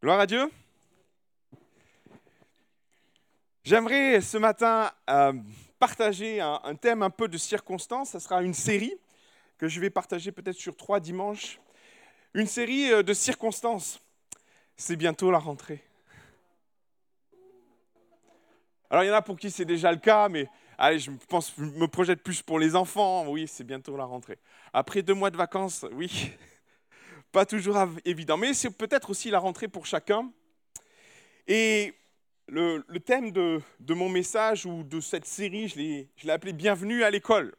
Gloire à Dieu. J'aimerais ce matin euh, partager un, thème un peu de circonstance. Ce sera une série que je vais partager peut-être sur trois dimanches. Une série euh, de circonstances. C'est bientôt la rentrée. Alors il y en a pour qui c'est déjà le cas, mais allez, je me projette plus pour les enfants. Oui, c'est bientôt la rentrée. Après deux mois de vacances, oui, pas toujours évident, mais c'est peut-être aussi la rentrée pour chacun. Et le, thème de, mon message ou de cette série, je l'ai appelé Bienvenue à l'école.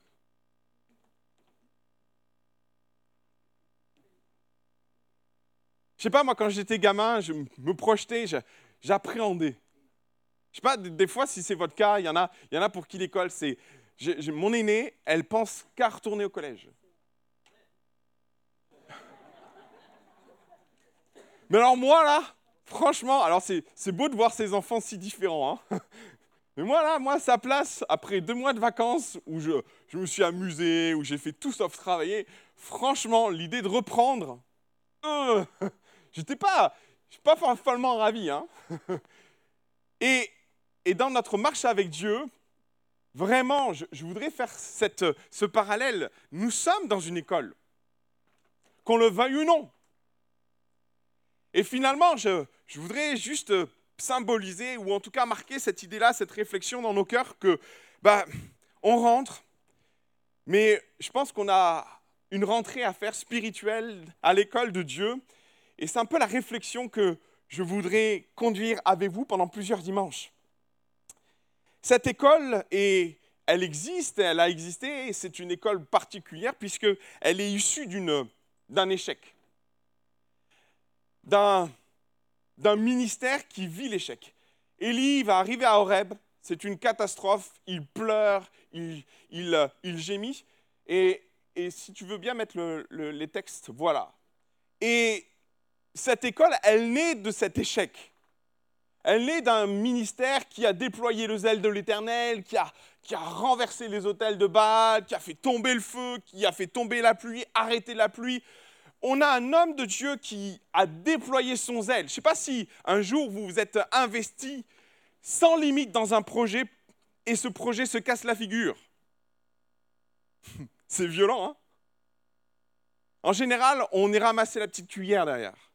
Je sais pas, moi, quand j'étais gamin, je me projetais, j'appréhendais. Je sais pas, des fois, si c'est votre cas, il y en a, y en a pour qui l'école, c'est... Mon aînée, elle pense qu'à retourner au collège. Mais alors moi, là, franchement, alors c'est beau de voir ces enfants si différents. Hein Mais moi, là, moi, sa place, après deux mois de vacances où je, je me suis amusé, où j'ai fait tout sauf travailler, franchement, l'idée de reprendre, euh, j'étais pas, pas follement ravi. Hein et, et dans notre marche avec Dieu, vraiment, je, je voudrais faire cette, ce parallèle. Nous sommes dans une école, qu'on le veuille ou non. Et finalement, je, voudrais juste symboliser, ou en tout cas marquer cette idée-là, cette réflexion dans nos cœurs que, bah, on rentre, mais je pense qu'on a une rentrée à faire spirituelle à l'école de Dieu. Et c'est un peu la réflexion que je voudrais conduire avec vous pendant plusieurs dimanches. Cette école, elle existe, elle a existé, et c'est une école particulière puisqu'elle est issue d'un échec d'un, ministère qui vit l'échec. Élie va arriver à Horeb, c'est une catastrophe, il pleure, il, il gémit, et, si tu veux bien mettre le, le, les textes, voilà. Et cette école, elle naît de cet échec. Elle naît d'un ministère qui a déployé le zèle de l'Éternel, qui a, qui a renversé les hôtels de Baal, qui a fait tomber le feu, qui a fait tomber la pluie, arrêté la pluie, on a un homme de Dieu qui a déployé son zèle. Je ne sais pas si un jour vous vous êtes investi sans limite dans un projet et ce projet se casse la figure. C'est violent, hein? En général, on est ramassé la petite cuillère derrière.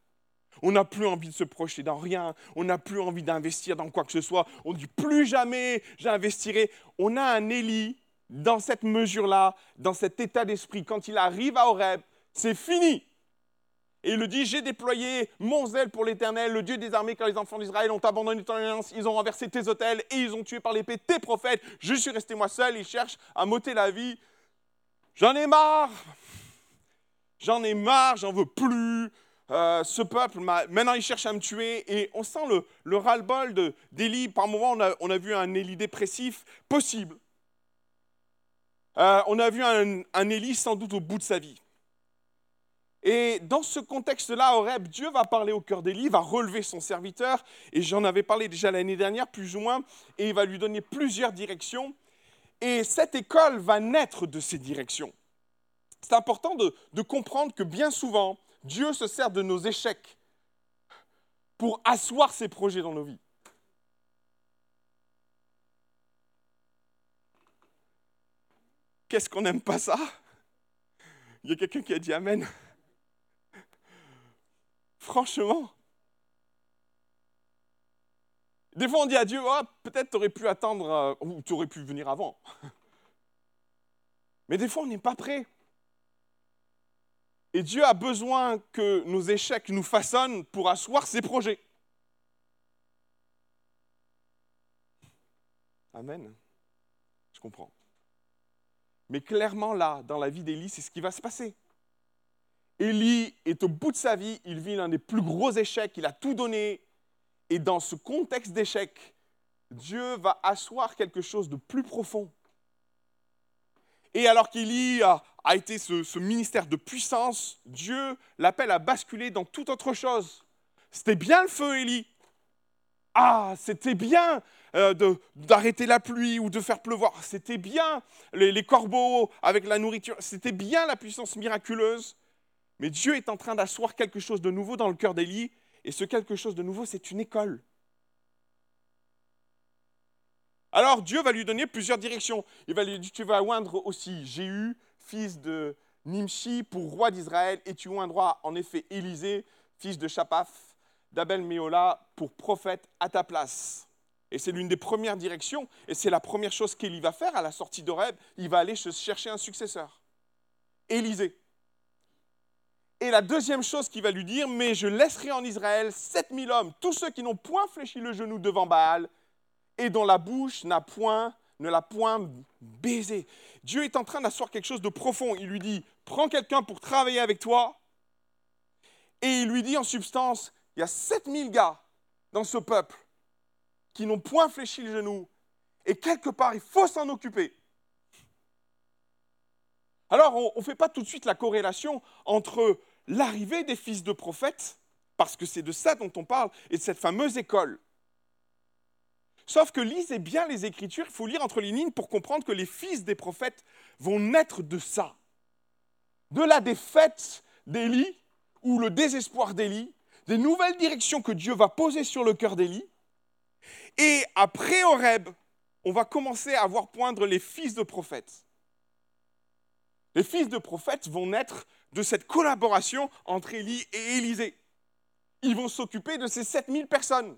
On n'a plus envie de se projeter dans rien, on n'a plus envie d'investir dans quoi que ce soit. On dit plus jamais j'investirai. On a un Élie dans cette mesure-là, dans cet état d'esprit. Quand il arrive à Horeb, c'est fini. Et il le dit, j'ai déployé mon zèle pour l'Éternel, le Dieu des armées, car les enfants d'Israël ont abandonné ton alliance, ils ont renversé tes hôtels et ils ont tué par l'épée tes prophètes. Je suis resté moi seul, ils cherchent à m'ôter la vie. J'en ai marre. J'en ai marre, j'en veux plus. Euh, ce peuple, maintenant il cherche à me tuer. Et on sent le, le ras-le-bol d'Élie. Par moments, on a, vu un Élie dépressif possible. Euh, on a vu un, un sans doute au bout de sa vie. Et dans ce contexte-là, Horeb, Dieu va parler au cœur d'Élie, va relever son serviteur, et j'en avais parlé déjà l'année dernière, plus ou moins, et il va lui donner plusieurs directions. Et cette école va naître de ces directions. C'est important de, de comprendre que bien souvent, Dieu se sert de nos échecs pour asseoir ses projets dans nos vies. Qu'est-ce qu'on n'aime pas ça? Il y a quelqu'un qui a dit Amen. Franchement. Des fois, on dit à Dieu, oh, peut-être tu aurais pu attendre, euh, ou tu aurais pu venir avant. Mais des fois, on n'est pas prêt. Et Dieu a besoin que nos échecs nous façonnent pour asseoir ses projets. Amen. Je comprends. Mais clairement, là, dans la vie d'Élie, c'est ce qui va se passer. Élie est au bout de sa vie, il vit l'un des plus gros échecs, il a tout donné. Et dans ce contexte d'échec, Dieu va asseoir quelque chose de plus profond. Et alors qu'Élie a, été ce, ministère de puissance, Dieu l'appelle à basculer dans toute autre chose. C'était bien le feu, Élie. Ah, c'était bien euh, d'arrêter la pluie ou de faire pleuvoir. C'était bien les corbeaux avec la nourriture. C'était bien la puissance miraculeuse. Mais Dieu est en train d'asseoir quelque chose de nouveau dans le cœur d'Élie. Et ce quelque chose de nouveau, c'est une école. Alors Dieu va lui donner plusieurs directions. Il va lui dire, tu vas oindre aussi Jéhu, fils de Nimshi, pour roi d'Israël, et tu oindras en effet Élisée, fils de Shapaf, d'Abel Méola, pour prophète à ta place. Et c'est l'une des premières directions, et c'est la première chose qu'il va faire à la sortie d'Oreb, il va aller chercher un successeur, Élisée. Et la deuxième chose qu'il va lui dire, mais je laisserai en Israël 7000 hommes, tous ceux qui n'ont point fléchi le genou devant Baal, et dont la bouche n'a point, ne l'a point baisé. Dieu est en train d'asseoir quelque chose de profond. Il lui dit, prends quelqu'un pour travailler avec toi. Et il lui dit en substance, il y a 7000 gars dans ce peuple qui n'ont point fléchi le genou. Et quelque part, il faut s'en occuper. Alors, on ne fait pas tout de suite la corrélation entre l'arrivée des fils de prophètes, parce que c'est de ça dont on parle, et de cette fameuse école. Sauf que lisez bien les Écritures, il faut lire entre les lignes pour comprendre que les fils des prophètes vont naître de ça. De la défaite d'Élie, ou le désespoir d'Élie, des nouvelles directions que Dieu va poser sur le cœur d'Élie. Et après Horeb, on va commencer à voir poindre les fils de prophètes. Les fils de prophètes vont naître de cette collaboration entre Élie et Élisée. Ils vont s'occuper de ces 7000 personnes,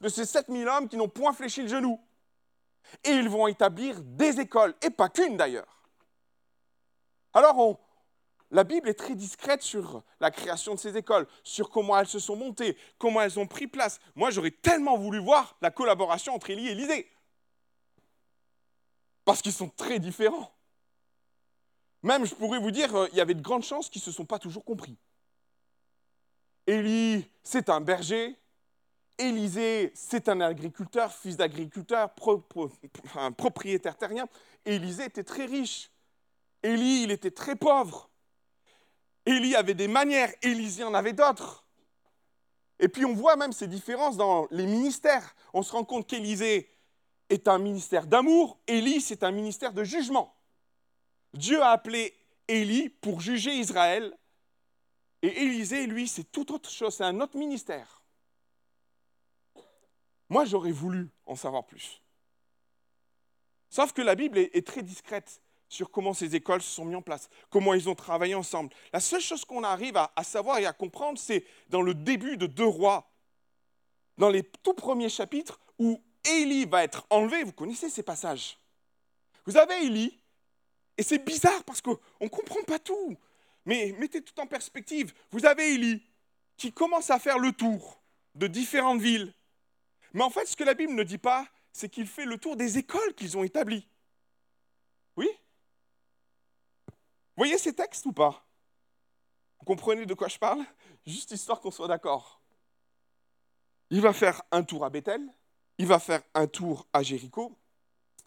de ces 7000 hommes qui n'ont point fléchi le genou. Et ils vont établir des écoles, et pas qu'une d'ailleurs. Alors, la Bible est très discrète sur la création de ces écoles, sur comment elles se sont montées, comment elles ont pris place. Moi, j'aurais tellement voulu voir la collaboration entre Élie et Élisée. Parce qu'ils sont très différents. Même, je pourrais vous dire, euh, il y avait de grandes chances qu'ils ne se sont pas toujours compris. Élie, c'est un berger. Élisée, c'est un agriculteur, fils d'agriculteur, propriétaire terrien. Élisée était très riche. Élie, il était très pauvre. Élie avait des manières, Élisée en avait d'autres. Et puis on voit même ces différences dans les ministères. On se rend compte qu'Élisée est un ministère d'amour, Élie, c'est un ministère de jugement. Dieu a appelé Élie pour juger Israël. Et Élisée, lui, c'est tout autre chose, c'est un autre ministère. Moi, j'aurais voulu en savoir plus. Sauf que la Bible est, très discrète sur comment ces écoles se sont mises en place, comment ils ont travaillé ensemble. La seule chose qu'on arrive à, savoir et à comprendre, c'est dans le début de Deux Rois, dans les tout premiers chapitres où Élie va être enlevé. Vous connaissez ces passages. Vous avez Élie et c'est bizarre parce qu'on ne comprend pas tout. Mais mettez tout en perspective. Vous avez Élie qui commence à faire le tour de différentes villes. Mais en fait, ce que la Bible ne dit pas, c'est qu'il fait le tour des écoles qu'ils ont établies. Oui? Vous voyez ces textes ou pas? Vous comprenez de quoi je parle? Juste histoire qu'on soit d'accord. Il va faire un tour à Bethel, il va faire un tour à Jéricho,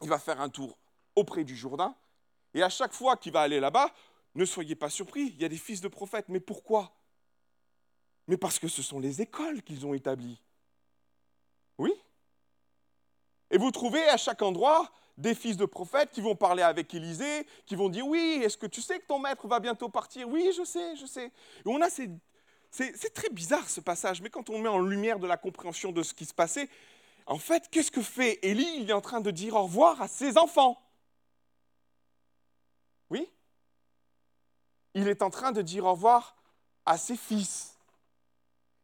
il va faire un tour auprès du Jourdain, et à chaque fois qu'il va aller là-bas, ne soyez pas surpris, il y a des fils de prophètes. Mais pourquoi? Mais parce que ce sont les écoles qu'ils ont établies. Oui? Et vous trouvez à chaque endroit des fils de prophètes qui vont parler avec Élisée, qui vont dire Oui, est-ce que tu sais que ton maître va bientôt partir? Oui, je sais, je sais. Et on a ces. C'est très bizarre ce passage, mais quand on met en lumière de la compréhension de ce qui se passait, en fait, qu'est-ce que fait Élie? Il est en train de dire au revoir à ses enfants. Oui Il est en train de dire au revoir à ses fils.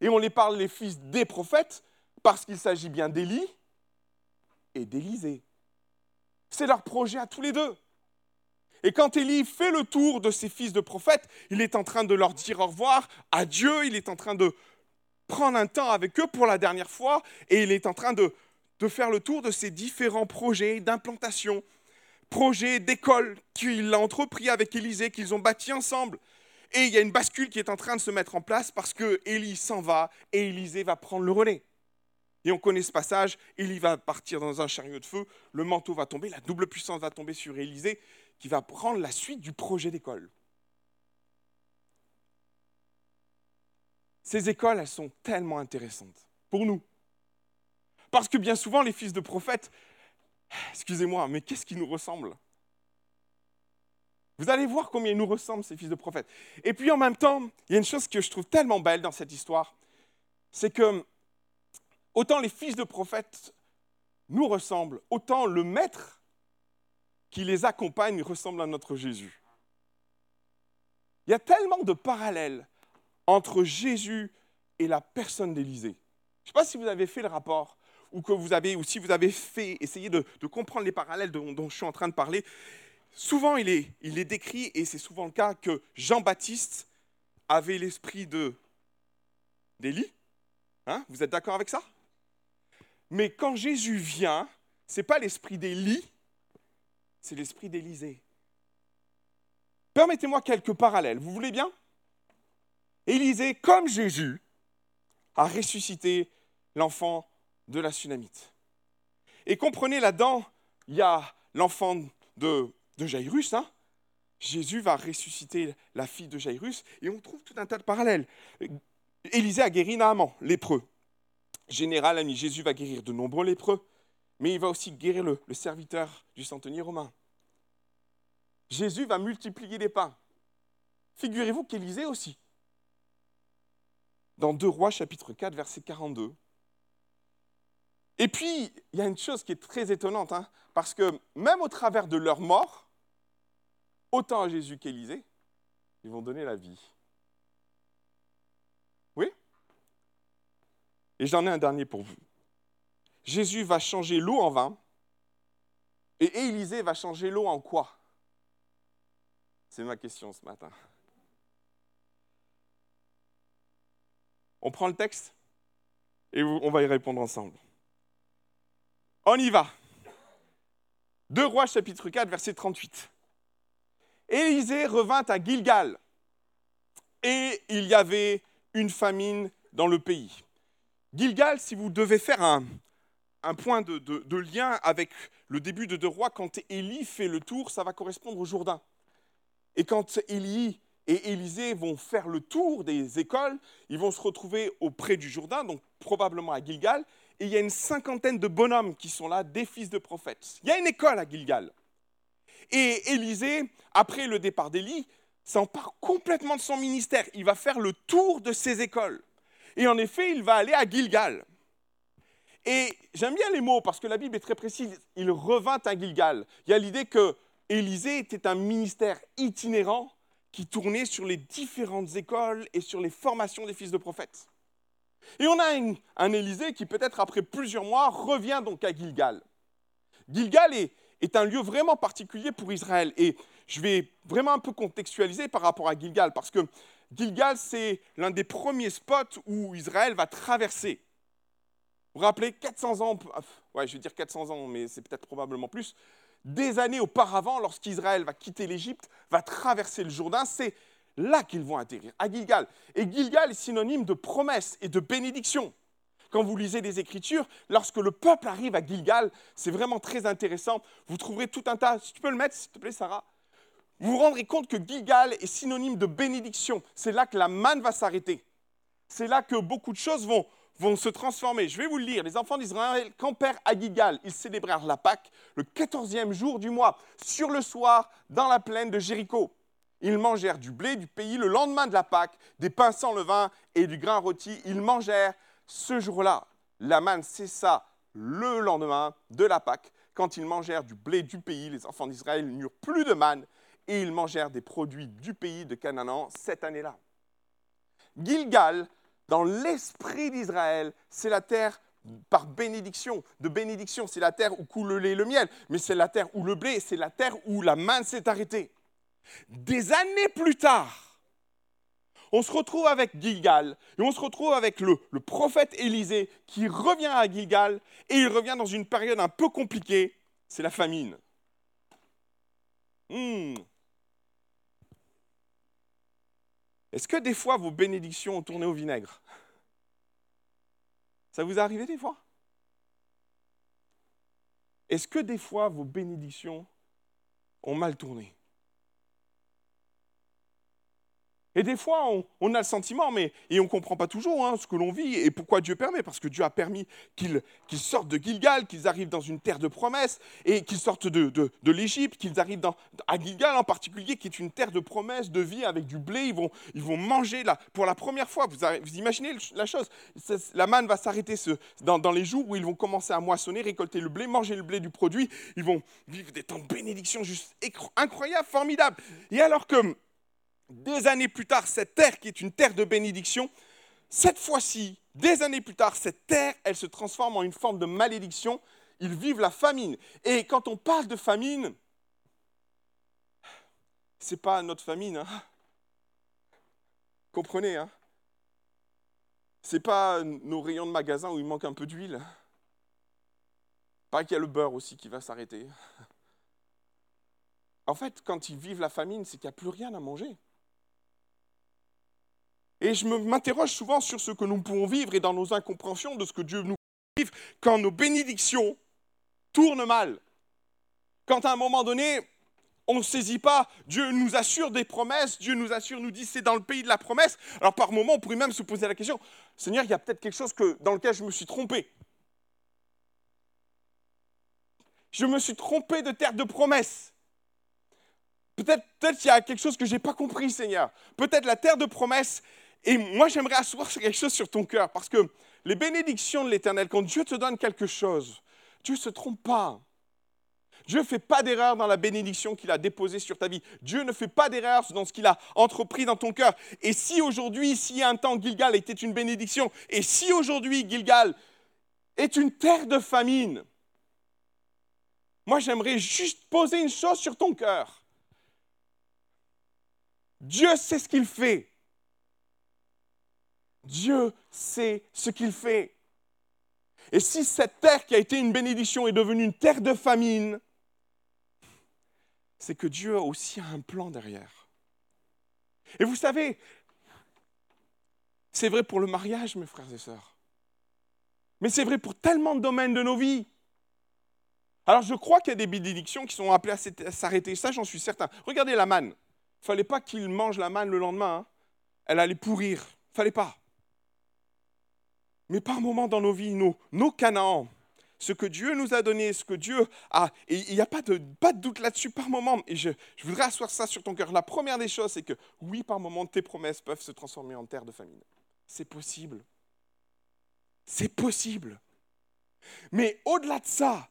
Et on les parle les fils des prophètes parce qu'il s'agit bien d'Élie et d'Élisée. C'est leur projet à tous les deux. Et quand Élie fait le tour de ses fils de prophètes, il est en train de leur dire au revoir à Dieu, il est en train de prendre un temps avec eux pour la dernière fois, et il est en train de, de faire le tour de ses différents projets d'implantation, projet d'école qu'il a entrepris avec Élisée, qu'ils ont bâti ensemble. Et il y a une bascule qui est en train de se mettre en place parce que Élie s'en va et Élisée va prendre le relais. Et on connaît ce passage, Élie va partir dans un chariot de feu, le manteau va tomber, la double puissance va tomber sur Élisée, qui va prendre la suite du projet d'école. Ces écoles, elles sont tellement intéressantes pour nous. Parce que bien souvent, les fils de prophètes, Excusez-moi, mais qu'est-ce qui nous ressemble? Vous allez voir combien ils nous ressemblent, ces fils de prophètes. Et puis en même temps, il y a une chose que je trouve tellement belle dans cette histoire, c'est que autant les fils de prophètes nous ressemblent, autant le maître qui les accompagne ressemble à notre Jésus. Il y a tellement de parallèles entre Jésus et la personne d'Élisée. Je ne sais pas si vous avez fait le rapport ou que vous avez, ou si vous avez fait, essayé de, comprendre les parallèles dont, je suis en train de parler. Souvent, il est, décrit, et c'est souvent le cas, que Jean-Baptiste avait l'esprit d'Élie. Hein vous êtes d'accord avec ça? Mais quand Jésus vient, ce n'est pas l'esprit d'Élie, c'est l'esprit d'Élisée. Permettez-moi quelques parallèles, vous voulez bien? Élisée, comme Jésus, a ressuscité l'enfant de la Sunamite. Et comprenez là-dedans, il y a l'enfant de, de Jairus, hein Jésus va ressusciter la fille de Jairus, et on trouve tout un tas de parallèles. Élisée a guéri Naaman, lépreux. Général ami, Jésus va guérir de nombreux lépreux, mais il va aussi guérir le, serviteur du centenier romain. Jésus va multiplier les pains. Figurez-vous qu'Élisée aussi. Dans 2 Rois chapitre 4, verset 42. Et puis, il y a une chose qui est très étonnante, hein, parce que même au travers de leur mort, autant à Jésus qu'Élisée, ils vont donner la vie. Oui? Et j'en ai un dernier pour vous. Jésus va changer l'eau en vin, et Élisée va changer l'eau en quoi? C'est ma question ce matin. On prend le texte et on va y répondre ensemble. On y va. 2 Rois chapitre 4 verset 38. Élisée revint à Gilgal et il y avait une famine dans le pays. Gilgal, si vous devez faire un, point de, de, lien avec le début de 2 Rois, quand Élie fait le tour, ça va correspondre au Jourdain. Et quand Élie et Élisée vont faire le tour des écoles, ils vont se retrouver auprès du Jourdain, donc probablement à Gilgal, et il y a une cinquantaine de bonhommes qui sont là, des fils de prophètes. Il y a une école à Gilgal. Et Élisée, après le départ d'Élie, s'empare complètement de son ministère. Il va faire le tour de ces écoles. Et en effet, il va aller à Gilgal. Et j'aime bien les mots parce que la Bible est très précise. Il revint à Gilgal. Il y a l'idée que Élisée était un ministère itinérant qui tournait sur les différentes écoles et sur les formations des fils de prophètes. Et on a un, Élisée qui, peut-être après plusieurs mois, revient donc à Gilgal. Gilgal est, est, un lieu vraiment particulier pour Israël. Et je vais vraiment un peu contextualiser par rapport à Gilgal, parce que Gilgal, c'est l'un des premiers spots où Israël va traverser. Vous vous rappelez, 400 ans, ouais, je vais dire 400 ans, mais c'est peut-être probablement plus, des années auparavant, lorsqu'Israël va quitter l'Égypte, va traverser le Jourdain, c'est là qu'ils vont atterrir, à Gilgal. Et Gilgal est synonyme de promesse et de bénédiction. Quand vous lisez les Écritures, lorsque le peuple arrive à Gilgal, c'est vraiment très intéressant. Vous trouverez tout un tas, si tu peux le mettre, s'il te plaît, Sarah. Vous vous rendrez compte que Gilgal est synonyme de bénédiction. C'est là que la manne va s'arrêter. C'est là que beaucoup de choses vont, vont se transformer. Je vais vous le lire. Les enfants d'Israël campèrent à Gigal. Ils célébrèrent la Pâque le quatorzième jour du mois, sur le soir, dans la plaine de Jéricho. Ils mangèrent du blé du pays le lendemain de la Pâque, des pains sans levain et du grain rôti. Ils mangèrent ce jour-là. La manne cessa le lendemain de la Pâque. Quand ils mangèrent du blé du pays, les enfants d'Israël n'eurent plus de manne et ils mangèrent des produits du pays de Canaan cette année-là. Gilgal dans l'esprit d'Israël, c'est la terre par bénédiction, de bénédiction, c'est la terre où coule le lait et le miel, mais c'est la terre où le blé, c'est la terre où la main s'est arrêtée. Des années plus tard, on se retrouve avec Gilgal, et on se retrouve avec le, prophète Élisée qui revient à Gilgal, et il revient dans une période un peu compliquée, c'est la famine. Hmm. Est-ce que des fois vos bénédictions ont tourné au vinaigre? Ça vous est arrivé des fois? Est-ce que des fois vos bénédictions ont mal tourné? Et des fois, on, a le sentiment, mais, et on ne comprend pas toujours hein, ce que l'on vit et pourquoi Dieu permet. Parce que Dieu a permis qu'ils sortent de Gilgal, qu'ils arrivent dans une terre de promesse, et qu'ils sortent de, l'Égypte, qu'ils arrivent à Gilgal en particulier, qui est une terre de promesse, de vie, avec du blé. Ils vont, ils vont manger là, pour la première fois. Vous, vous imaginez la chose La manne va s'arrêter dans, dans les jours où ils vont commencer à moissonner, récolter le blé, manger le blé du produit. Ils vont vivre des temps de bénédiction juste incroyables, formidables. Et alors que des années plus tard, cette terre qui est une terre de bénédiction, cette fois-ci, des années plus tard, cette terre, elle se transforme en une forme de malédiction. Ils vivent la famine. Et quand on parle de famine, c'est pas notre famine. Hein. Comprenez, hein C'est pas nos rayons de magasin où il manque un peu d'huile. Pas qu'il y a le beurre aussi qui va s'arrêter. En fait, quand ils vivent la famine, c'est qu'il n'y a plus rien à manger. Et je m'interroge souvent sur ce que nous pouvons vivre et dans nos incompréhensions de ce que Dieu nous vivre quand nos bénédictions tournent mal. Quand à un moment donné, on ne saisit pas, Dieu nous assure des promesses, Dieu nous assure, nous dit c'est dans le pays de la promesse. Alors par moment, on pourrait même se poser la question, Seigneur, il y a peut-être quelque chose que, dans lequel je me suis trompé. Je me suis trompé de terre de promesse. Peut-être peut qu'il y a quelque chose que je n'ai pas compris, Seigneur. Peut-être la terre de promesse, et moi, j'aimerais asseoir quelque chose sur ton cœur, parce que les bénédictions de l'Éternel, quand Dieu te donne quelque chose, Dieu ne se trompe pas. Dieu ne fait pas d'erreur dans la bénédiction qu'il a déposée sur ta vie. Dieu ne fait pas d'erreur dans ce qu'il a entrepris dans ton cœur. Et si aujourd'hui, si un temps Gilgal était une bénédiction, et si aujourd'hui Gilgal est une terre de famine, moi j'aimerais juste poser une chose sur ton cœur. Dieu sait ce qu'il fait. Dieu sait ce qu'il fait. Et si cette terre qui a été une bénédiction est devenue une terre de famine, c'est que Dieu a aussi un plan derrière. Et vous savez, c'est vrai pour le mariage, mes frères et sœurs. Mais c'est vrai pour tellement de domaines de nos vies. Alors je crois qu'il y a des bénédictions qui sont appelées à s'arrêter. Ça, j'en suis certain. Regardez la manne. Il ne fallait pas qu'il mange la manne le lendemain. Hein. Elle allait pourrir. Il ne fallait pas. Mais par moments dans nos vies, nos, nos Canaans, ce que Dieu nous a donné, ce que Dieu a, et il n'y a pas de, doute là-dessus par moment, et je, voudrais asseoir ça sur ton cœur. La première des choses, c'est que oui, par moment, tes promesses peuvent se transformer en terre de famine. C'est possible. C'est possible. Mais au-delà de ça,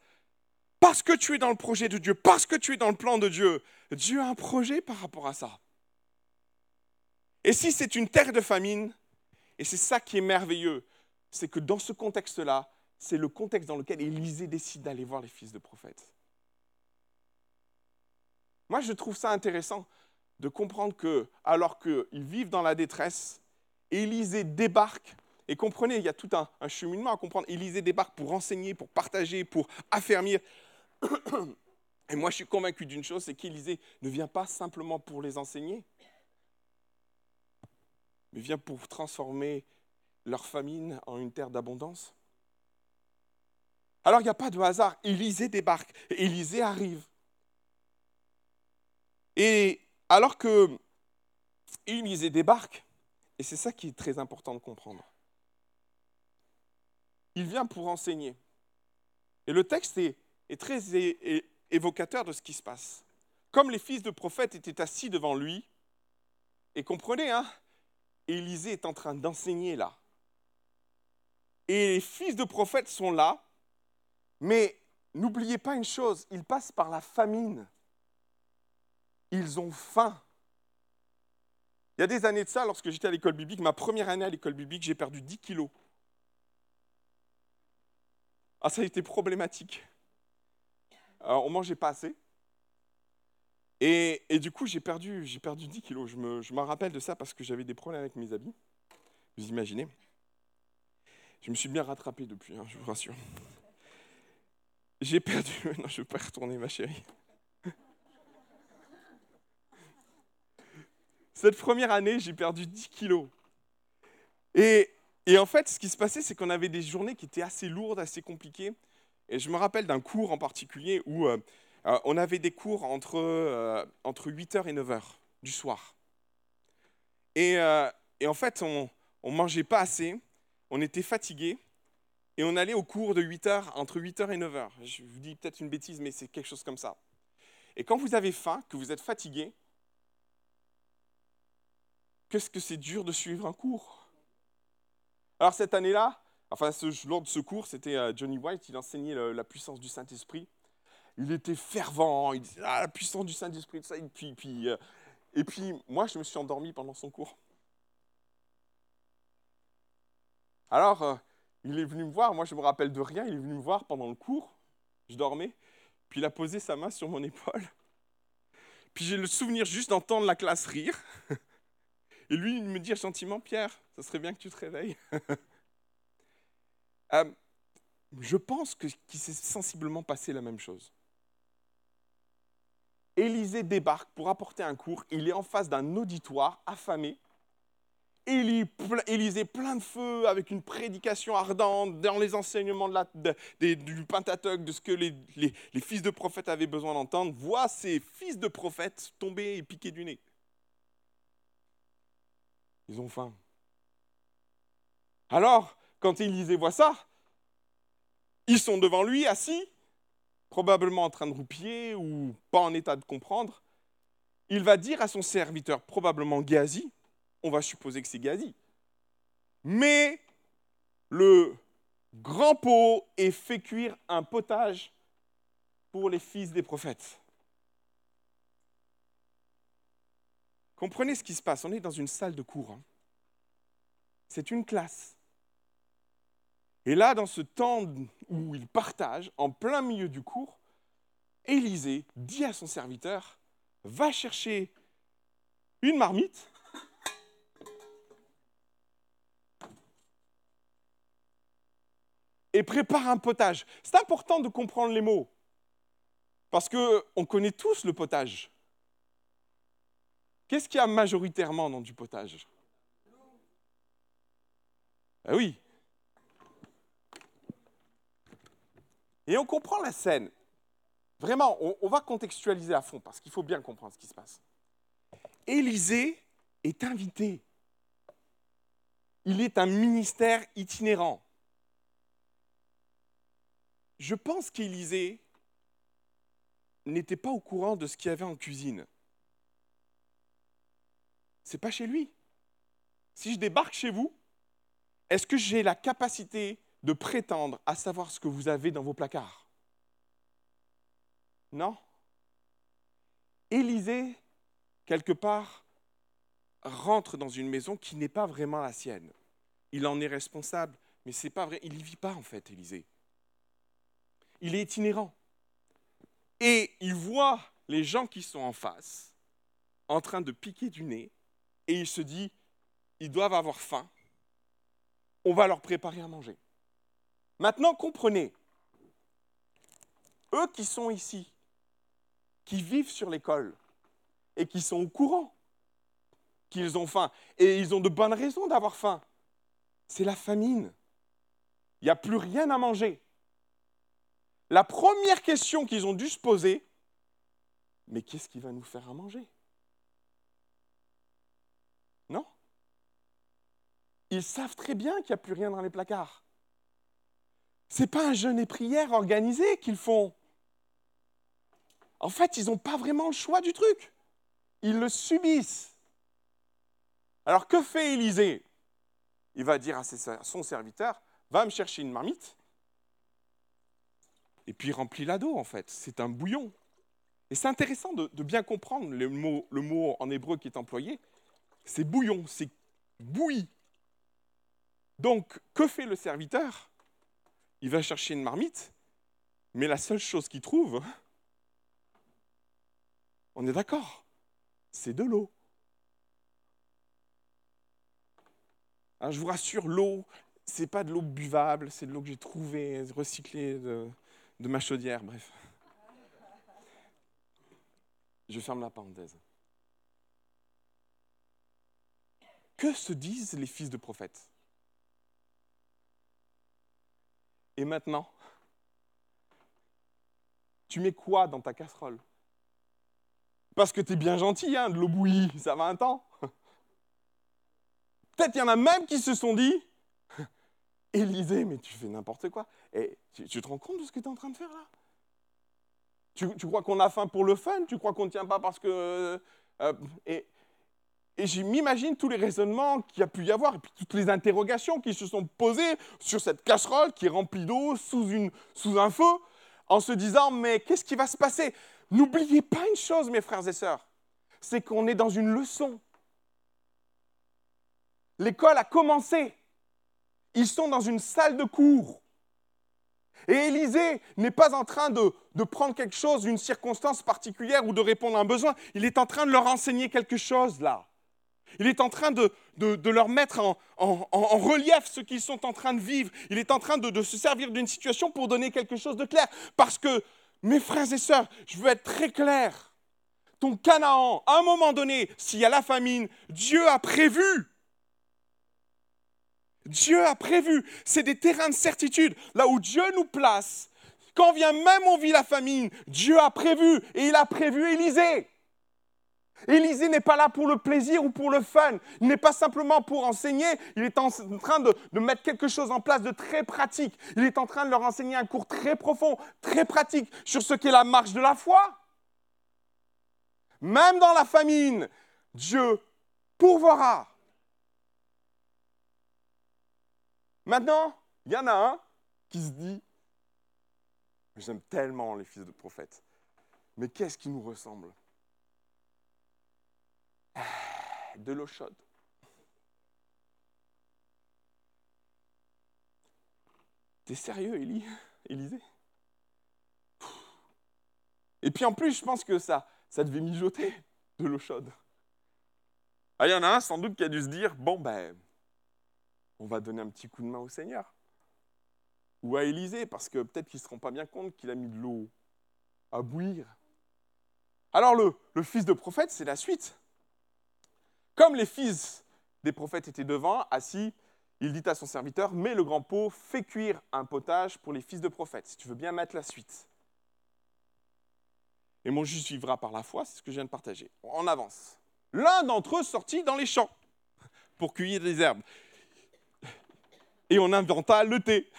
parce que tu es dans le projet de Dieu, parce que tu es dans le plan de Dieu, Dieu a un projet par rapport à ça. Et si c'est une terre de famine, et c'est ça qui est merveilleux, c'est que dans ce contexte-là, c'est le contexte dans lequel Élisée décide d'aller voir les fils de prophètes. Moi, je trouve ça intéressant de comprendre que, alors qu'ils vivent dans la détresse, Élisée débarque. Et comprenez, il y a tout un, cheminement à comprendre. Élisée débarque pour enseigner, pour partager, pour affermir. Et moi, je suis convaincu d'une chose, c'est qu'Élisée ne vient pas simplement pour les enseigner, mais vient pour transformer leur famine en une terre d'abondance? Alors, il n'y a pas de hasard. Élisée débarque, Élisée arrive. Et alors que Élisée débarque, et c'est ça qui est très important de comprendre, il vient pour enseigner. Et le texte est, est très évocateur de ce qui se passe. Comme les fils de prophètes étaient assis devant lui, et comprenez, hein, Élisée est en train d'enseigner là. Et les fils de prophètes sont là, mais n'oubliez pas une chose, ils passent par la famine. Ils ont faim. Il y a des années de ça, lorsque j'étais à l'école biblique, ma première année à l'école biblique, j'ai perdu 10 kilos. Ah, ça a été problématique. On on mangeait pas assez. Et, du coup, j'ai perdu, perdu 10 kilos. Je me, je me rappelle de ça parce que j'avais des problèmes avec mes habits. Vous imaginez Je me suis bien rattrapé depuis, hein, je vous rassure. J'ai perdu. Non, je ne veux pas retourner, ma chérie. Cette première année, j'ai perdu 10 kilos. Et, et en fait, ce qui se passait, c'est qu'on avait des journées qui étaient assez lourdes, assez compliquées. Et je me rappelle d'un cours en particulier où euh, euh, on avait des cours entre, euh, entre 8h et 9h du soir. Et, et en fait, on ne mangeait pas assez, on était fatigués, et on allait au cours de 8 heures, entre 8h et 9h. Je vous dis peut-être une bêtise, mais c'est quelque chose comme ça. Et quand vous avez faim, que vous êtes fatigué, qu'est-ce que c'est dur de suivre un cours? Alors cette année-là, enfin ce, lors de ce cours, c'était euh, Johnny White, il enseignait la puissance du Saint-Esprit. Il était fervent, il disait ah, la puissance du Saint-Esprit, ça. Et puis, euh, et puis moi, je me suis endormi pendant son cours. Alors, euh, il est venu me voir, moi je me rappelle de rien, il est venu me voir pendant le cours, je dormais, puis il a posé sa main sur mon épaule. Puis j'ai le souvenir juste d'entendre la classe rire. Et lui, il me dit gentiment, Pierre, ça serait bien que tu te réveilles. Euh, je pense qu'il s'est sensiblement passé la même chose. Élisée débarque pour apporter un cours. Il est en face d'un auditoire affamé Élisée plein de feu, avec une prédication ardente dans les enseignements du Pentateuque, de ce que les, fils de prophètes avaient besoin d'entendre, voit ces fils de prophètes tomber et piquer du nez. Ils ont faim. Alors, quand Élisée voit ça, ils sont devant lui, assis, probablement en train de roupiller ou pas en état de comprendre. Il va dire à son serviteur, probablement Géasi, on va supposer que c'est Gazi. Mais le grand pot est fait cuire un potage pour les fils des prophètes. Comprenez ce qui se passe. On est dans une salle de cours. Hein. C'est une classe. Et là, dans ce temps où il partage, en plein milieu du cours, Élisée dit à son serviteur, va chercher une marmite et prépare un potage. C'est important de comprendre les mots, parce qu'on connaît tous le potage. Qu'est-ce qu'il y a majoritairement dans du potage? Ah oui. Et on comprend la scène. Vraiment, on, on va contextualiser à fond, parce qu'il faut bien comprendre ce qui se passe. Élisée est invité. Il est un ministère itinérant je pense qu'Élisée n'était pas au courant de ce qu'il y avait en cuisine. C'est pas chez lui. Si je débarque chez vous, est-ce que j'ai la capacité de prétendre à savoir ce que vous avez dans vos placards? Non. Élisée, quelque part, rentre dans une maison qui n'est pas vraiment la sienne. Il en est responsable, mais c'est pas vrai. Il n'y vit pas en fait, Élisée il est itinérant. Et il voit les gens qui sont en face en train de piquer du nez et il se dit, ils doivent avoir faim, on va leur préparer à manger. Maintenant, comprenez, eux qui sont ici, qui vivent sur l'école et qui sont au courant qu'ils ont faim, et ils ont de bonnes raisons d'avoir faim, c'est la famine. Il n'y a plus rien à manger la première question qu'ils ont dû se poser, mais qu'est-ce qui va nous faire à manger? Non? Ils savent très bien qu'il n'y a plus rien dans les placards. Ce n'est pas un jeûne et prière organisé qu'ils font. En fait, ils n'ont pas vraiment le choix du truc. Ils le subissent. Alors que fait Élisée? Il va dire à son serviteur, va me chercher une marmite, et puis il remplit l'ado en fait. C'est un bouillon. Et c'est intéressant de, bien comprendre le mot, en hébreu qui est employé. C'est bouillon, c'est bouilli. Donc, que fait le serviteur? Il va chercher une marmite, mais la seule chose qu'il trouve, on est d'accord, c'est de l'eau. Hein, je vous rassure, l'eau, c'est pas de l'eau buvable, c'est de l'eau que j'ai trouvée, recyclée de ma chaudière, bref. Je ferme la parenthèse. Que se disent les fils de prophètes? Et maintenant, tu mets quoi dans ta casserole? Parce que tu es bien gentil, hein, de l'eau bouillie, ça va un temps. Peut-être il y en a même qui se sont dit, Élisée, mais tu fais n'importe quoi. Et tu, te rends compte de ce que tu es en train de faire là? Tu, crois qu'on a faim pour le fun? Tu crois qu'on ne tient pas parce que... Euh, et, et je m'imagine tous les raisonnements qu'il y a pu y avoir, et puis toutes les interrogations qui se sont posées sur cette casserole qui est remplie d'eau sous, sous un feu, en se disant, mais qu'est-ce qui va se passer? N'oubliez pas une chose, mes frères et sœurs, c'est qu'on est dans une leçon. L'école a commencé. Ils sont dans une salle de cours. Et Élisée n'est pas en train de, prendre quelque chose, une circonstance particulière ou de répondre à un besoin. Il est en train de leur enseigner quelque chose là. Il est en train de, leur mettre en, relief ce qu'ils sont en train de vivre. Il est en train de, se servir d'une situation pour donner quelque chose de clair. Parce que, mes frères et sœurs, je veux être très clair. Ton Canaan, à un moment donné, s'il y a la famine, Dieu a prévu Dieu a prévu. C'est des terrains de certitude. Là où Dieu nous place, quand vient même on vit la famine, Dieu a prévu. Et il a prévu Élisée. Élisée n'est pas là pour le plaisir ou pour le fun. Il n'est pas simplement pour enseigner. Il est en train de, de, mettre quelque chose en place de très pratique. Il est en train de leur enseigner un cours très profond, très pratique sur ce qu'est la marche de la foi. Même dans la famine, Dieu pourvoira. Maintenant, il y en a un qui se dit, j'aime tellement les fils de prophètes, mais qu'est-ce qui nous ressemble? Ah, De l'eau chaude. T'es sérieux, Élie? Élisée? Et puis en plus, je pense que ça, ça devait mijoter de l'eau chaude. Ah, il y en a un sans doute qui a dû se dire, bon ben, on va donner un petit coup de main au Seigneur. Ou à Élisée, parce que peut-être qu'ils ne se rendent pas bien compte qu'il a mis de l'eau à bouillir. Alors le, fils de prophète, c'est la suite. Comme les fils des prophètes étaient devant, assis, il dit à son serviteur, mets le grand pot, fais cuire un potage pour les fils de prophètes, si tu veux bien mettre la suite. Et mon juste vivra par la foi, c'est ce que je viens de partager. On avance. L'un d'entre eux sortit dans les champs pour cueillir des herbes et on inventa le thé.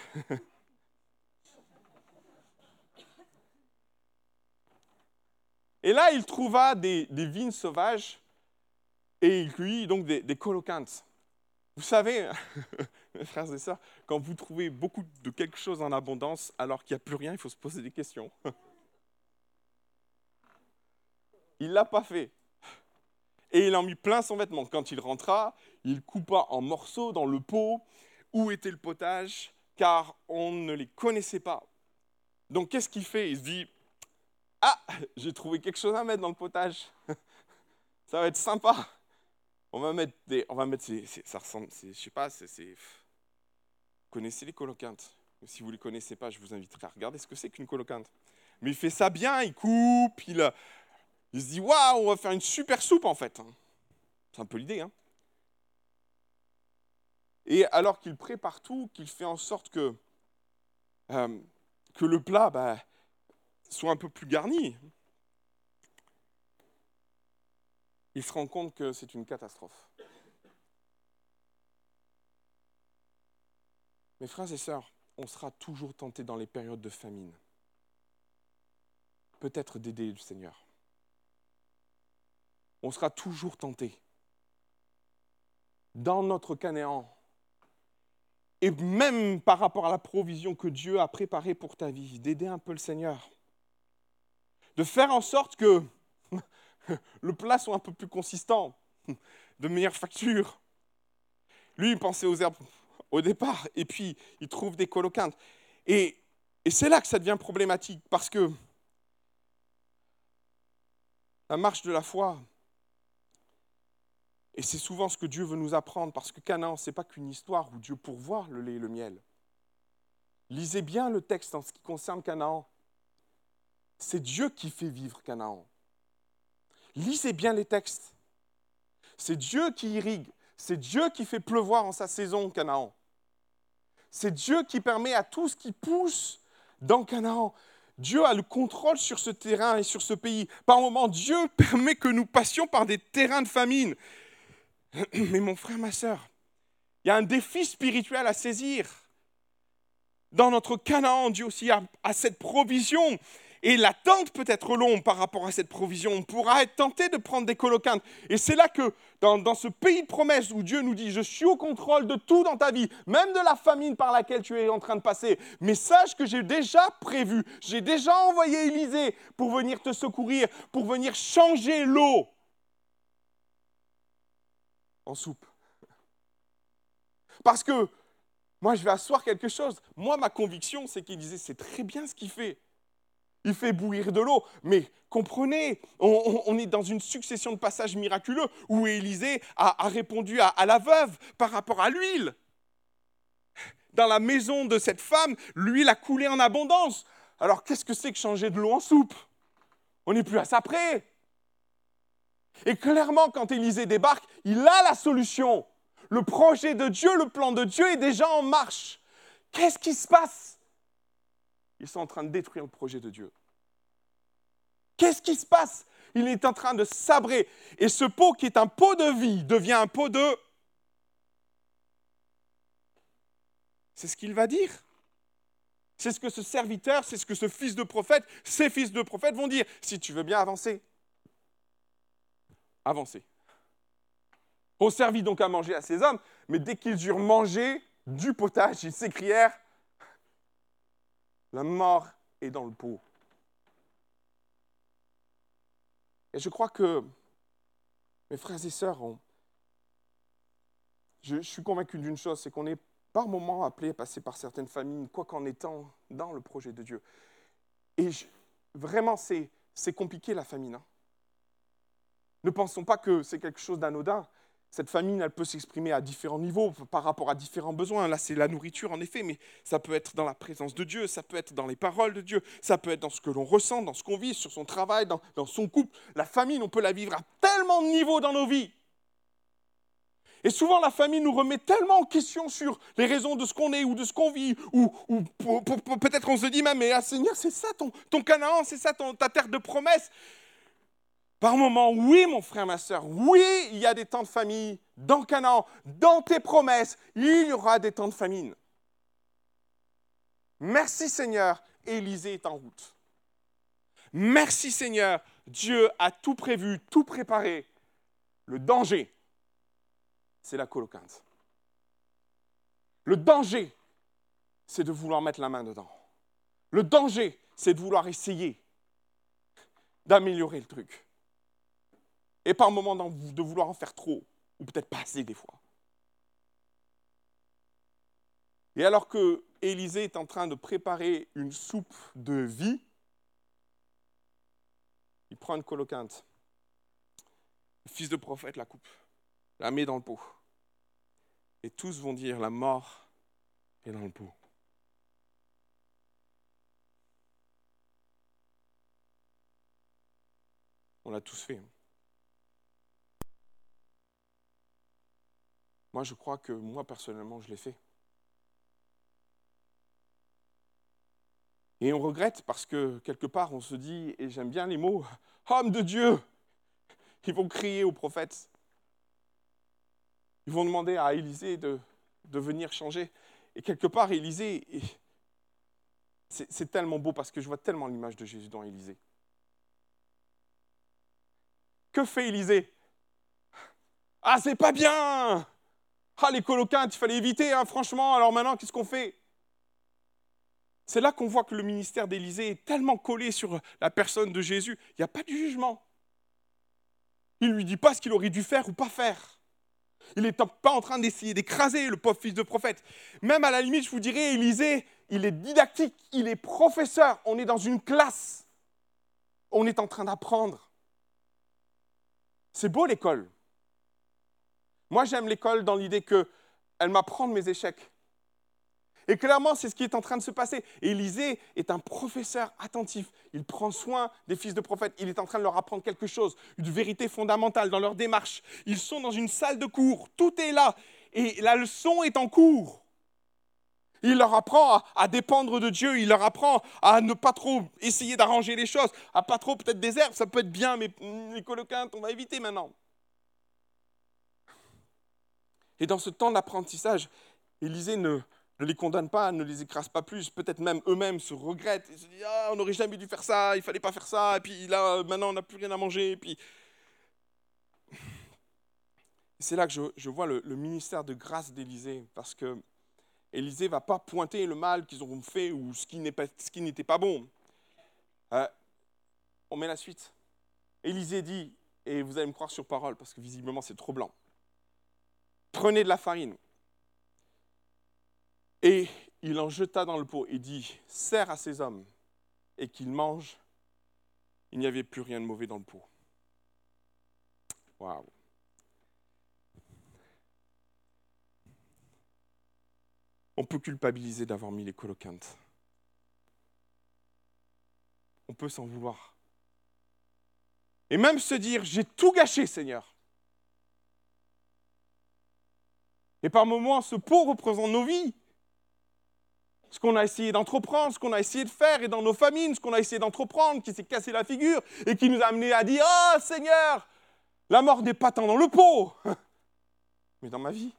Et là, il trouva des, vignes sauvages et il cueillit donc des, des colocantes. Vous savez, mes frères et sœurs, quand vous trouvez beaucoup de quelque chose en abondance alors qu'il n'y a plus rien, il faut se poser des questions. Il ne l'a pas fait. Et il en mit plein son vêtement. Quand il rentra, il coupa en morceaux dans le pot où était le potage, car on ne les connaissait pas. Donc qu'est-ce qu'il fait? Il se dit, ah, j'ai trouvé quelque chose à mettre dans le potage. ça va être sympa. On va mettre des, on va mettre ça ressemble, je sais pas, c'est, connaissez les colocantes Si vous ne les connaissez pas, je vous inviterai à regarder ce que c'est qu'une colocante. Mais il fait ça bien, il coupe, il, il se dit, waouh, on va faire une super soupe en fait. C'est un peu l'idée, hein et alors qu'il prépare tout, qu'il fait en sorte que, euh, que le plat bah, soit un peu plus garni, il se rend compte que c'est une catastrophe. Mes frères et sœurs, on sera toujours tenté dans les périodes de famine, peut-être d'aider le Seigneur. On sera toujours tenté. Dans notre Canéan, et même par rapport à la provision que Dieu a préparée pour ta vie, d'aider un peu le Seigneur. De faire en sorte que le plat soit un peu plus consistant, de meilleure facture. Lui, il pensait aux herbes au départ, et puis il trouve des colocantes. Et, et c'est là que ça devient problématique, parce que la marche de la foi, et c'est souvent ce que Dieu veut nous apprendre, parce que Canaan, ce n'est pas qu'une histoire où Dieu pourvoit le lait et le miel. Lisez bien le texte en ce qui concerne Canaan. C'est Dieu qui fait vivre Canaan. Lisez bien les textes. C'est Dieu qui irrigue. C'est Dieu qui fait pleuvoir en sa saison Canaan. C'est Dieu qui permet à tout ce qui pousse dans Canaan. Dieu a le contrôle sur ce terrain et sur ce pays. Par moments, Dieu permet que nous passions par des terrains de famine. Mais mon frère, ma soeur, Il y a un défi spirituel à saisir. Dans notre Canaan, Dieu aussi a, cette provision. Et l'attente peut être longue par rapport à cette provision. On pourra être tenté de prendre des coloquintes. Et c'est là que, dans, dans, ce pays de promesses où Dieu nous dit, je suis au contrôle de tout dans ta vie, même de la famine par laquelle tu es en train de passer, mais sache que j'ai déjà prévu, j'ai déjà envoyé Élisée pour venir te secourir, pour venir changer l'eau en soupe. Parce que moi, je vais asseoir quelque chose. Moi, ma conviction, c'est qu'il disait, c'est très bien ce qu'il fait. Il fait bouillir de l'eau. Mais comprenez, on, est dans une succession de passages miraculeux où Élisée a, répondu à, à la veuve par rapport à l'huile. Dans la maison de cette femme, l'huile a coulé en abondance. Alors qu'est-ce que c'est que changer de l'eau en soupe? On n'est plus à ça près. Et clairement, quand Élisée débarque, il a la solution. Le projet de Dieu, le plan de Dieu est déjà en marche. Qu'est-ce qui se passe? Ils sont en train de détruire le projet de Dieu. Qu'est-ce qui se passe? Il est en train de sabrer. Et ce pot qui est un pot de vie devient un pot de... C'est ce qu'il va dire. C'est ce que ce serviteur, c'est ce que ce fils de prophète, ces fils de prophète vont dire. Si tu veux bien avancer, avancer. On servit donc à manger à ces hommes, mais dès qu'ils eurent mangé du potage, ils s'écrièrent La mort est dans le pot. Et je crois que mes frères et sœurs, je, suis convaincu d'une chose, c'est qu'on est par moments appelé à passer par certaines familles, quoi qu'en étant dans le projet de Dieu. Et vraiment, c'est compliqué la famine. Hein. Ne pensons pas que c'est quelque chose d'anodin. Cette famine, elle peut s'exprimer à différents niveaux par rapport à différents besoins. Là, c'est la nourriture, en effet, mais ça peut être dans la présence de Dieu, ça peut être dans les paroles de Dieu, ça peut être dans ce que l'on ressent, dans ce qu'on vit, sur son travail, dans, son couple. La famine, on peut la vivre à tellement de niveaux dans nos vies. Et souvent, la famille nous remet tellement en question sur les raisons de ce qu'on est ou de ce qu'on vit, ou, peut-être on se dit même, mais ah, Seigneur, c'est ça ton, Canaan, c'est ça ta terre de promesse. Par moments, oui, mon frère, ma soeur, oui, il y a des temps de famille dans Canaan, dans tes promesses, il y aura des temps de famine. Merci Seigneur, Élisée est en route. Merci Seigneur, Dieu a tout prévu, tout préparé. Le danger, c'est la coloquinte. Le danger, c'est de vouloir mettre la main dedans. Le danger, c'est de vouloir essayer d'améliorer le truc et par moment de vouloir en faire trop, ou peut-être pas assez des fois. Et alors que Élisée est en train de préparer une soupe de vie, il prend une coloquinte. Le fils de prophète la coupe, la met dans le pot. Et tous vont dire la mort est dans le pot. On l'a tous fait. Moi, je crois que moi, personnellement, je l'ai fait. Et on regrette parce que quelque part, on se dit, et j'aime bien les mots, homme de Dieu, ils vont crier aux prophètes. Ils vont demander à Élisée de, de venir changer. Et quelque part, Élisée, c'est tellement beau parce que je vois tellement l'image de Jésus dans Élisée. Que fait Élisée Ah, c'est pas bien ah, les coloquintes, il fallait éviter, hein, franchement, alors maintenant, qu'est-ce qu'on fait? C'est là qu'on voit que le ministère d'Élysée est tellement collé sur la personne de Jésus, il n'y a pas de jugement. Il ne lui dit pas ce qu'il aurait dû faire ou pas faire. Il n'est pas en train d'essayer d'écraser le pauvre fils de prophète. Même à la limite, je vous dirais, Élisée, il est didactique, il est professeur. On est dans une classe. On est en train d'apprendre. C'est beau l'école. Moi, j'aime l'école dans l'idée qu'elle m'apprend de mes échecs. Et clairement, c'est ce qui est en train de se passer. Élisée est un professeur attentif. Il prend soin des fils de prophètes. Il est en train de leur apprendre quelque chose, une vérité fondamentale dans leur démarche. Ils sont dans une salle de cours. Tout est là. Et la leçon est en cours. Il leur apprend à, dépendre de Dieu. Il leur apprend à ne pas trop essayer d'arranger les choses, à pas trop peut-être des herbes. Ça peut être bien, mais hum, les coloquintes, on va éviter maintenant. Et dans ce temps d'apprentissage, Élisée ne, les condamne pas, ne les écrase pas plus, peut-être même eux-mêmes se regrettent et se disent Ah, on n'aurait jamais dû faire ça, il fallait pas faire ça, et puis là, maintenant, on n'a plus rien à manger, et puis. C'est là que je, vois le, ministère de grâce d'Élisée, parce que Élisée va pas pointer le mal qu'ils auront fait ou ce qui n'était pas, bon. Euh, on met la suite. Élisée dit, et vous allez me croire sur parole, parce que visiblement c'est trop blanc, prenez de la farine, et il en jeta dans le pot et dit, sers à ces hommes et qu'ils mangent. Il n'y avait plus rien de mauvais dans le pot. Waouh. On peut culpabiliser d'avoir mis les coloquintes. On peut s'en vouloir. Et même se dire, j'ai tout gâché, Seigneur. Et par moments, ce pot représente nos vies ce qu'on a essayé d'entreprendre, ce qu'on a essayé de faire, et dans nos famines, ce qu'on a essayé d'entreprendre, qui s'est cassé la figure, et qui nous a amené à dire Oh Seigneur, la mort n'est pas tant dans le pot, mais dans ma vie.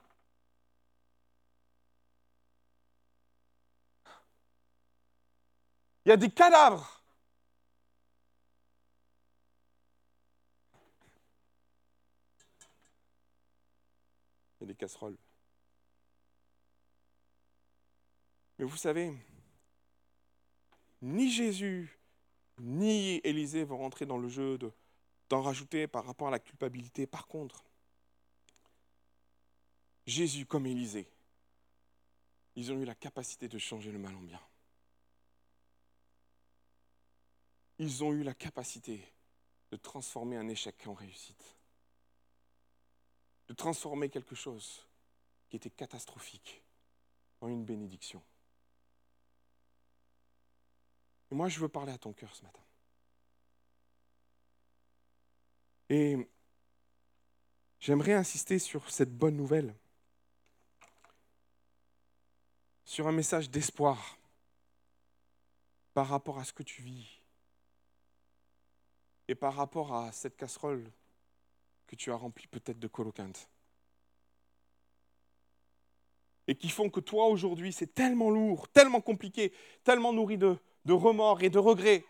Il y a des cadavres. Il y a des casseroles. Mais vous savez, ni Jésus, ni Élisée vont rentrer dans le jeu d'en rajouter par rapport à la culpabilité. Par contre, Jésus comme Élisée, ils ont eu la capacité de changer le mal en bien. Ils ont eu la capacité de transformer un échec en réussite. De transformer quelque chose qui était catastrophique en une bénédiction. Moi, je veux parler à ton cœur ce matin. Et j'aimerais insister sur cette bonne nouvelle, sur un message d'espoir par rapport à ce que tu vis et par rapport à cette casserole que tu as remplie peut-être de coloquinte. Et qui font que toi aujourd'hui, c'est tellement lourd, tellement compliqué, tellement nourri de, de remords et de regrets.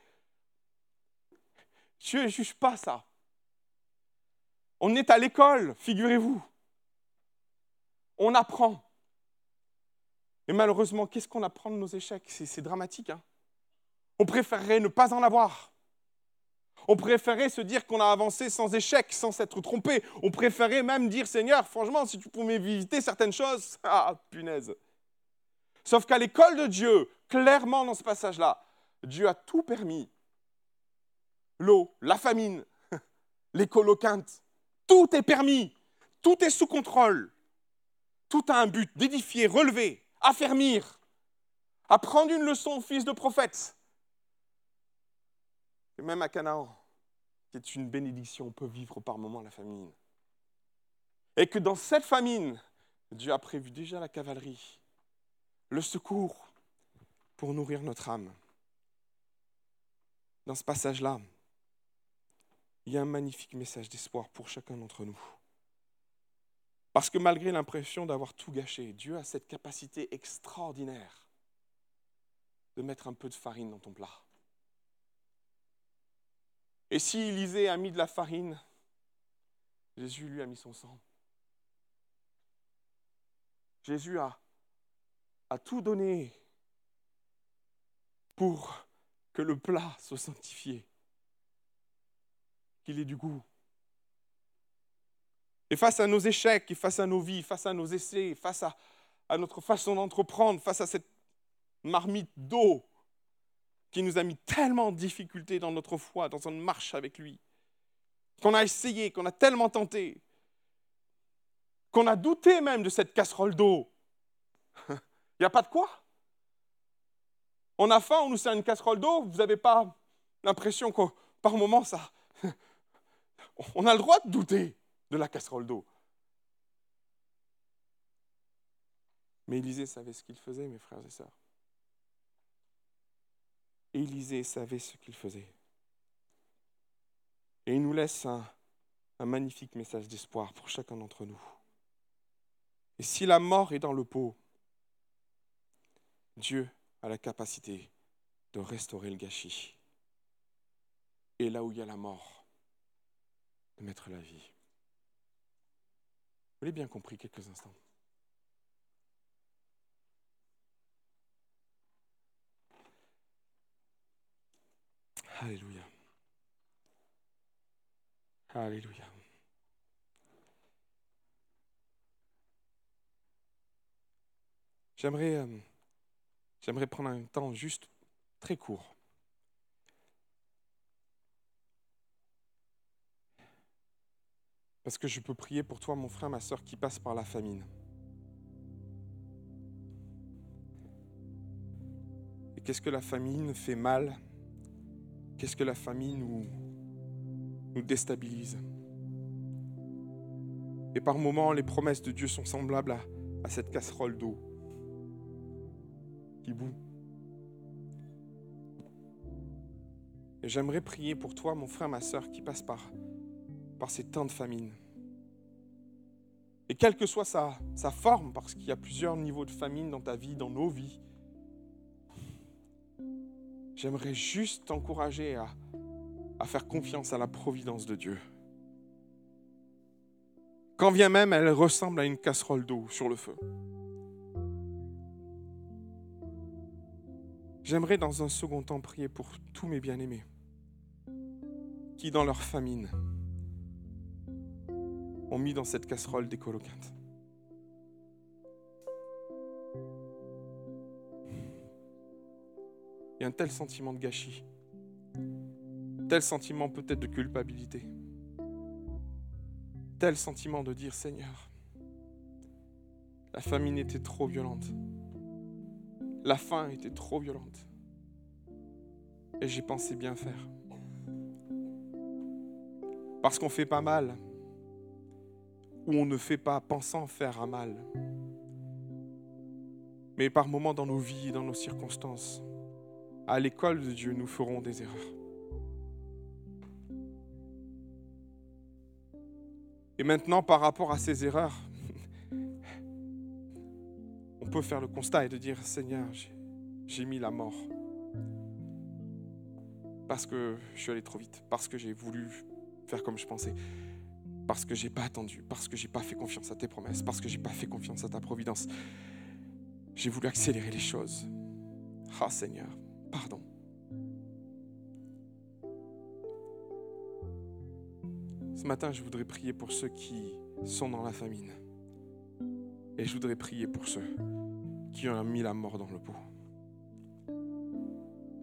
Dieu ne juge pas ça. On est à l'école, figurez-vous. On apprend. Et malheureusement, qu'est-ce qu'on apprend de nos échecs? C'est dramatique. Hein on préférerait ne pas en avoir. On préférait se dire qu'on a avancé sans échec, sans s'être trompé. On préférait même dire, Seigneur, franchement, si tu pouvais m'éviter certaines choses, ah, punaise. Sauf qu'à l'école de Dieu, clairement dans ce passage-là, Dieu a tout permis. L'eau, la famine, les coloquintes, tout est permis, tout est sous contrôle. Tout a un but d'édifier, relever, affermir, apprendre une leçon au fils de prophète. Et même à Canaan, qui est une bénédiction, on peut vivre par moments la famine. Et que dans cette famine, Dieu a prévu déjà la cavalerie, le secours pour nourrir notre âme dans ce passage-là, il y a un magnifique message d'espoir pour chacun d'entre nous. Parce que malgré l'impression d'avoir tout gâché, Dieu a cette capacité extraordinaire de mettre un peu de farine dans ton plat. Et si Élisée a mis de la farine, Jésus lui a mis son sang. Jésus a, a tout donné pour que le plat soit sanctifié, qu'il ait du goût. Et face à nos échecs, et face à nos vies, face à nos essais, face à, à notre façon d'entreprendre, face à cette marmite d'eau qui nous a mis tellement en difficulté dans notre foi, dans une marche avec lui, qu'on a essayé, qu'on a tellement tenté, qu'on a douté même de cette casserole d'eau. Il n'y a pas de quoi on a faim, on nous sert une casserole d'eau, vous n'avez pas l'impression que par moment ça... on a le droit de douter de la casserole d'eau. Mais Élisée savait ce qu'il faisait, mes frères et sœurs. Élisée savait ce qu'il faisait. Et il nous laisse un, un magnifique message d'espoir pour chacun d'entre nous. Et si la mort est dans le pot, Dieu a la capacité de restaurer le gâchis. Et là où il y a la mort, de mettre la vie. Vous l'avez bien compris quelques instants. Alléluia. Alléluia. J'aimerais, euh, j'aimerais prendre un temps juste très court. Parce que je peux prier pour toi, mon frère, ma soeur, qui passe par la famine. Et qu'est-ce que la famine fait mal? Qu'est-ce que la famine nous, déstabilise? Et par moments, les promesses de Dieu sont semblables à cette casserole d'eau Et j'aimerais prier pour toi, mon frère, ma soeur, qui passe par, par ces temps de famine. Et quelle que soit sa, forme, parce qu'il y a plusieurs niveaux de famine dans ta vie, dans nos vies, J'aimerais juste t'encourager à, à faire confiance à la providence de Dieu. Quand vient même elle ressemble à une casserole d'eau sur le feu. J'aimerais dans un second temps prier pour tous mes bien-aimés qui, dans leur famine, ont mis dans cette casserole des coloquintes. Il y a un tel sentiment de gâchis, tel sentiment peut-être de culpabilité, tel sentiment de dire Seigneur, la famine était trop violente, la faim était trop violente, et j'ai pensé bien faire. Parce qu'on fait pas mal, ou on ne fait pas pensant faire un mal. Mais par moments dans nos vies, dans nos circonstances, à l'école de Dieu, nous ferons des erreurs. Et maintenant, par rapport à ces erreurs, on peut faire le constat et de dire, Seigneur, j'ai mis la mort. Parce que je suis allé trop vite, parce que j'ai voulu faire comme je pensais, parce que j'ai pas attendu, parce que j'ai pas fait confiance à tes promesses, parce que j'ai pas fait confiance à ta providence. J'ai voulu accélérer les choses. Ah Seigneur, pardon. Ce matin, je voudrais prier pour ceux qui sont dans la famine. Et je voudrais prier pour ceux qui ont mis la mort dans le pot.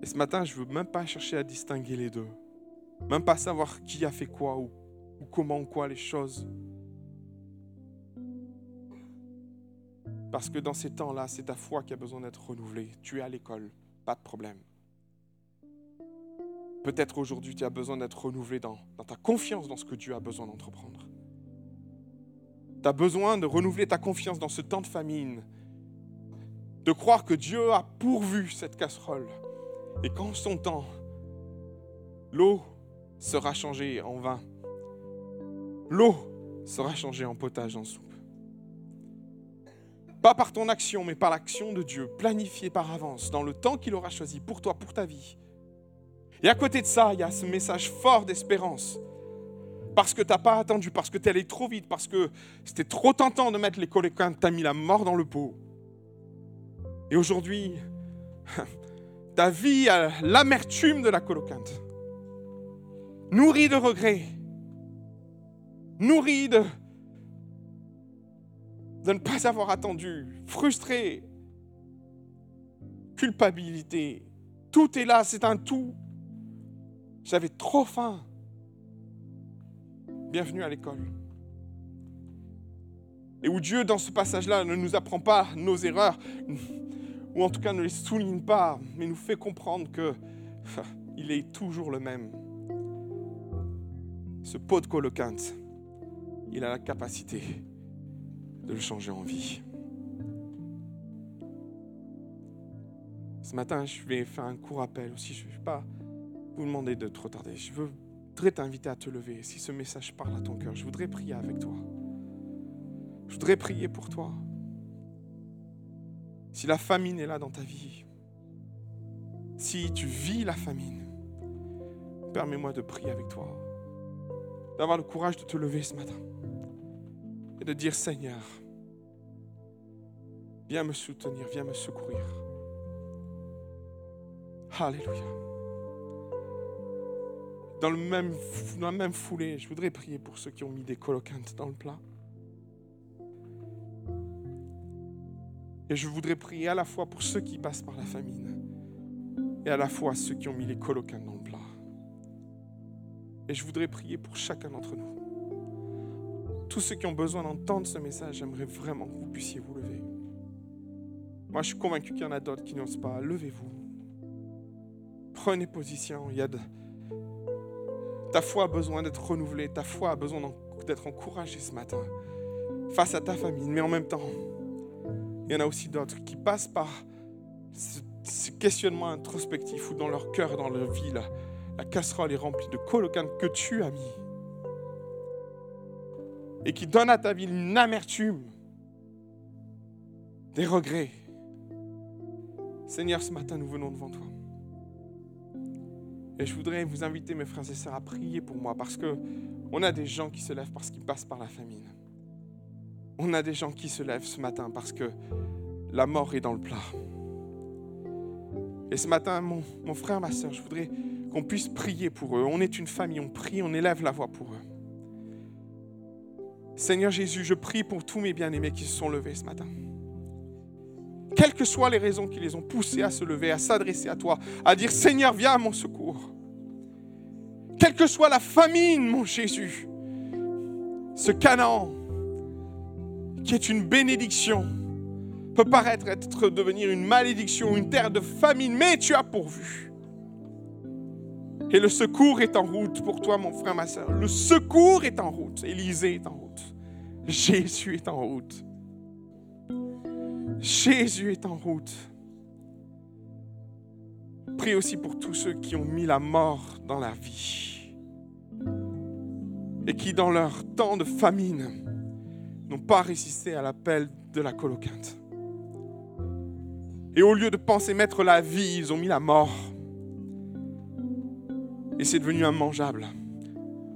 Et ce matin, je ne veux même pas chercher à distinguer les deux. Même pas savoir qui a fait quoi ou, ou comment quoi les choses. Parce que dans ces temps-là, c'est ta foi qui a besoin d'être renouvelée. Tu es à l'école, pas de problème. Peut-être aujourd'hui, tu as besoin d'être renouvelé dans, ta confiance dans ce que Dieu a besoin d'entreprendre. Tu as besoin de renouveler ta confiance dans ce temps de famine, de croire que Dieu a pourvu cette casserole et qu'en son temps, l'eau sera changée en vin, l'eau sera changée en potage, en soupe. Pas par ton action, mais par l'action de Dieu, planifiée par avance, dans le temps qu'il aura choisi pour toi, pour ta vie. Et à côté de ça, il y a ce message fort d'espérance. Parce que tu n'as pas attendu, parce que tu es allé trop vite, parce que c'était trop tentant de mettre les coléquins, tu as mis la mort dans le pot. Et aujourd'hui, ta vie a l'amertume de la colocante. Nourrie de regrets, nourrie de, de ne pas avoir attendu, frustré, culpabilité. Tout est là, c'est un tout. J'avais trop faim. Bienvenue à l'école. Et où Dieu, dans ce passage-là, ne nous apprend pas nos erreurs, ou en tout cas ne les souligne pas, mais nous fait comprendre que il est toujours le même. Ce pot de colocante, il a la capacité de le changer en vie. Ce matin, je vais faire un court appel aussi. Je ne vais pas vous demander de trop tarder. Je voudrais t'inviter à te lever. Si ce message parle à ton cœur, je voudrais prier avec toi. Je voudrais prier pour toi. Si la famine est là dans ta vie, si tu vis la famine, permets-moi de prier avec toi, d'avoir le courage de te lever ce matin et de dire Seigneur, viens me soutenir, viens me secourir. Alléluia. Dans, le même, la même foulée, je voudrais prier pour ceux qui ont mis des colocantes dans le plat. Et je voudrais prier à la fois pour ceux qui passent par la famine et à la fois ceux qui ont mis les colocantes dans le plat. Et je voudrais prier pour chacun d'entre nous. Tous ceux qui ont besoin d'entendre ce message, j'aimerais vraiment que vous puissiez vous lever. Moi, je suis convaincu qu'il y en a d'autres qui n'osent pas. Levez-vous. Prenez position. Il y a de... Ta foi a besoin d'être renouvelée. Ta foi a besoin d'être encouragée ce matin face à ta famille. Mais en même temps, il y en a aussi d'autres qui passent par ce, questionnement introspectif où dans leur cœur, dans leur vie, la, casserole est remplie de colocanes que tu as mis. Et qui donnent à ta vie une amertume, des regrets. Seigneur, ce matin, nous venons devant toi. Et je voudrais vous inviter, mes frères et sœurs, à prier pour moi parce que on a des gens qui se lèvent parce qu'ils passent par la famine. On a des gens qui se lèvent ce matin parce que la mort est dans le plat. Et ce matin, mon, frère, ma soeur, je voudrais qu'on puisse prier pour eux. On est une famille, on prie, on élève la voix pour eux. Seigneur Jésus, je prie pour tous mes bien-aimés qui se sont levés ce matin. Quelles que soient les raisons qui les ont poussés à se lever, à s'adresser à toi, à dire Seigneur, viens à mon secours. Quelle que soit la famine, mon Jésus, ce Canaan, qui est une bénédiction, peut paraître être devenir une malédiction, une terre de famine, mais tu as pourvu. Et le secours est en route pour toi, mon frère, ma soeur. Le secours est en route. Élisée est en route. Jésus est en route. Jésus est en route. Prie aussi pour tous ceux qui ont mis la mort dans la vie et qui, dans leur temps de famine, n'ont pas résisté à l'appel de la colocante. Et au lieu de penser mettre la vie, ils ont mis la mort. Et c'est devenu immangeable,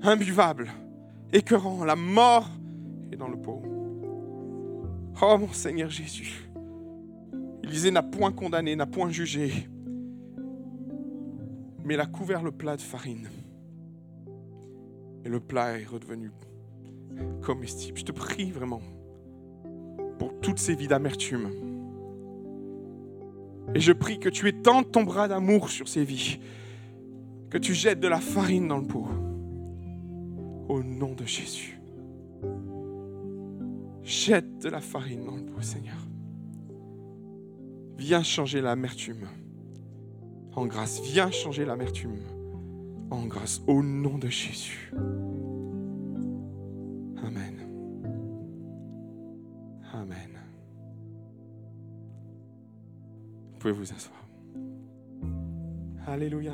imbuvable, écœurant. La mort est dans le pot. Oh mon Seigneur Jésus. N'a point condamné, n'a point jugé, mais il a couvert le plat de farine. Et le plat est redevenu comestible. Je te prie vraiment pour toutes ces vies d'amertume. Et je prie que tu étendes ton bras d'amour sur ces vies, que tu jettes de la farine dans le pot. Au nom de Jésus. Jette de la farine dans le pot, Seigneur. Viens changer l'amertume en grâce. Viens changer l'amertume en grâce. Au nom de Jésus. Amen. Amen. Vous pouvez vous asseoir. Alléluia.